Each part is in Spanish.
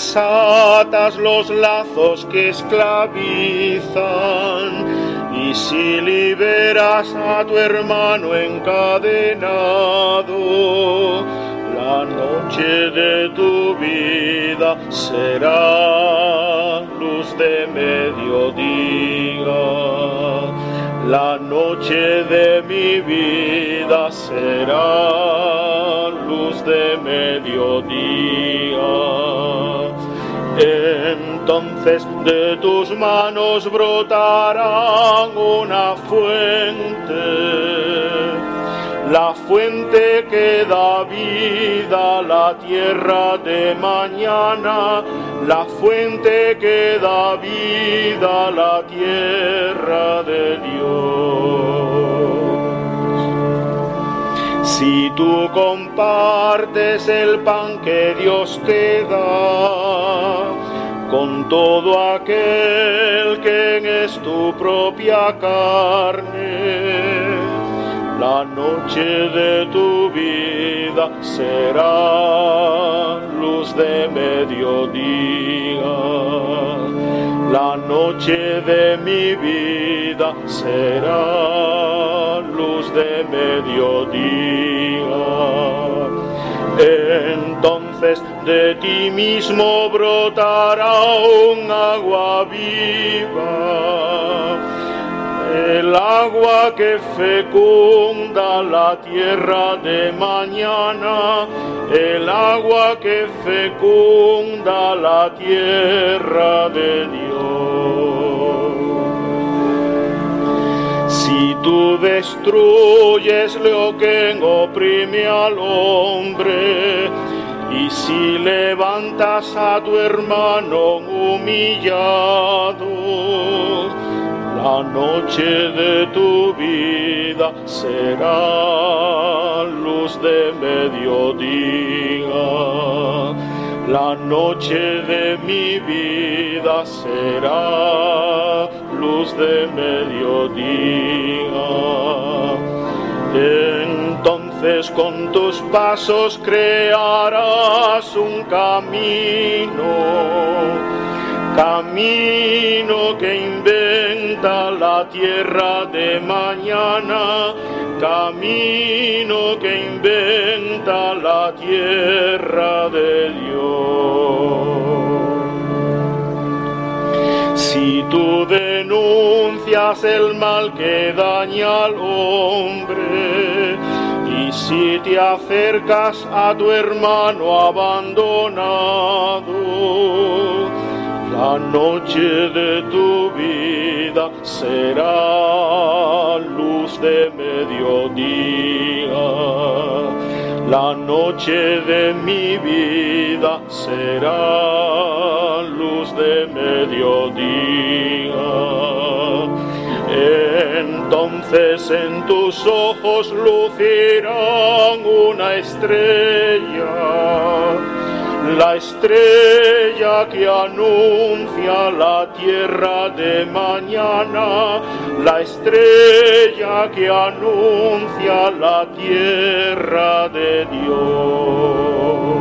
desatas los lazos que esclavizan y si liberas a tu hermano encadenado, la noche de tu vida será luz de mediodía. La noche de mi vida será luz de mediodía. Entonces de tus manos brotará una fuente la fuente que da vida a la tierra de mañana, la fuente que da vida a la tierra de Dios. Si tú compartes el pan que Dios te da, con todo aquel que es tu propia carne, la noche de tu vida será luz de mediodía. La noche de mi vida será luz de mediodía. Entonces de ti mismo brotará un agua viva el agua que fecunda la tierra de mañana, el agua que fecunda la tierra de Dios. Destruyes lo que oprime al hombre, y si levantas a tu hermano humillado, la noche de tu vida será luz de mediodía. La noche de mi vida será luz de mediodía. Entonces con tus pasos crearás un camino camino que inventa la tierra de mañana, camino que inventa la tierra de Dios. Si tú denuncias el mal que daña al hombre, y si te acercas a tu hermano abandonado, la noche de tu vida será luz de mediodía. La noche de mi vida será luz de mediodía. Entonces en tus ojos lucirán una estrella la estrella que anuncia la tierra de mañana, la estrella que anuncia la tierra de Dios.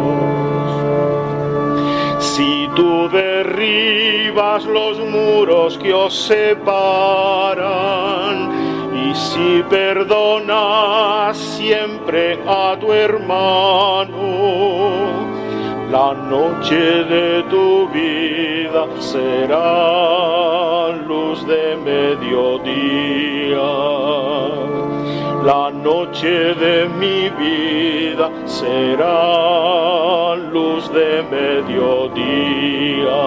Si tú derribas los muros que os separan, y si perdonas siempre a tu hermano, la noche de tu vida será luz de mediodía. La noche de mi vida será luz de mediodía.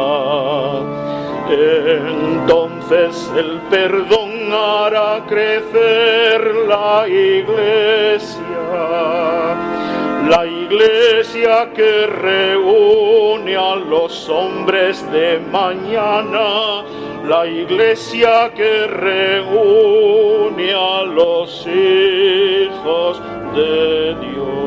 Entonces el perdón hará crecer la iglesia la iglesia que reúne a los hombres de mañana, la iglesia que reúne a los hijos de Dios.